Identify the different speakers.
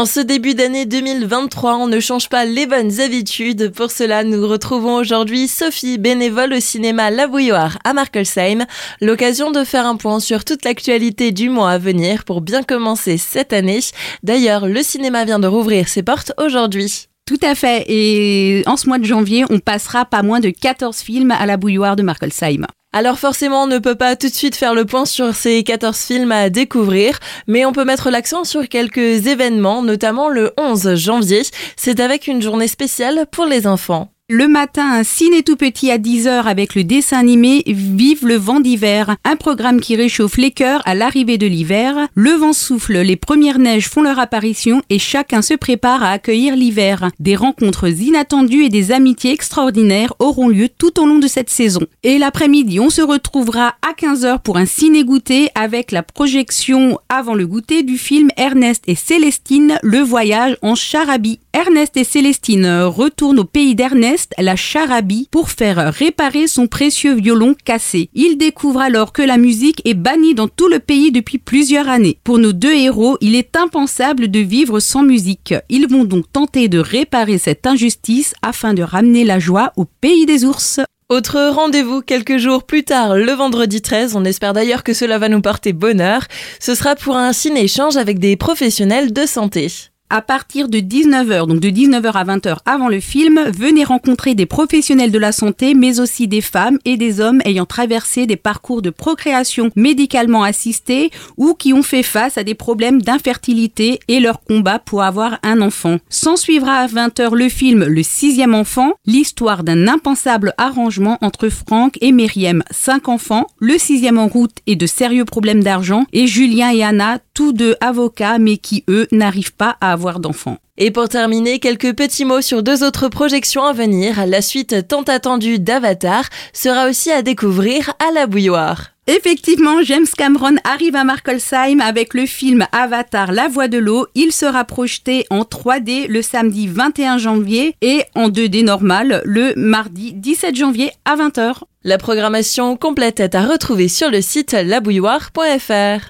Speaker 1: En ce début d'année 2023, on ne change pas les bonnes habitudes. Pour cela, nous retrouvons aujourd'hui Sophie, bénévole au cinéma La Bouilloire à Markelsheim. L'occasion de faire un point sur toute l'actualité du mois à venir pour bien commencer cette année. D'ailleurs, le cinéma vient de rouvrir ses portes aujourd'hui.
Speaker 2: Tout à fait. Et en ce mois de janvier, on passera pas moins de 14 films à la bouilloire de Markelsheim.
Speaker 1: Alors forcément, on ne peut pas tout de suite faire le point sur ces 14 films à découvrir, mais on peut mettre l'accent sur quelques événements, notamment le 11 janvier. C'est avec une journée spéciale pour les enfants.
Speaker 2: Le matin, un ciné tout petit à 10h avec le dessin animé Vive le vent d'hiver, un programme qui réchauffe les cœurs à l'arrivée de l'hiver. Le vent souffle, les premières neiges font leur apparition et chacun se prépare à accueillir l'hiver. Des rencontres inattendues et des amitiés extraordinaires auront lieu tout au long de cette saison. Et l'après-midi, on se retrouvera à 15h pour un ciné goûter avec la projection avant le goûter du film Ernest et Célestine, le voyage en charabie. Ernest et Célestine retournent au pays d'Ernest, la Charabie, pour faire réparer son précieux violon cassé. Il découvre alors que la musique est bannie dans tout le pays depuis plusieurs années. Pour nos deux héros, il est impensable de vivre sans musique. Ils vont donc tenter de réparer cette injustice afin de ramener la joie au pays des ours.
Speaker 1: Autre rendez-vous quelques jours plus tard, le vendredi 13. On espère d'ailleurs que cela va nous porter bonheur. Ce sera pour un ciné-échange avec des professionnels de santé
Speaker 2: à partir de 19h, donc de 19h à 20h avant le film, venez rencontrer des professionnels de la santé, mais aussi des femmes et des hommes ayant traversé des parcours de procréation médicalement assistés ou qui ont fait face à des problèmes d'infertilité et leur combat pour avoir un enfant. S'en suivra à 20h le film Le sixième enfant, l'histoire d'un impensable arrangement entre Franck et Myriam, cinq enfants, le sixième en route et de sérieux problèmes d'argent, et Julien et Anna, tous deux avocats, mais qui eux n'arrivent pas à avoir d'enfants.
Speaker 1: Et pour terminer, quelques petits mots sur deux autres projections à venir. La suite tant attendue d'Avatar sera aussi à découvrir à la bouilloire.
Speaker 2: Effectivement, James Cameron arrive à Markelsheim avec le film Avatar La Voix de l'eau. Il sera projeté en 3D le samedi 21 janvier et en 2D normal le mardi 17 janvier à 20h.
Speaker 1: La programmation complète est à retrouver sur le site labouilloire.fr.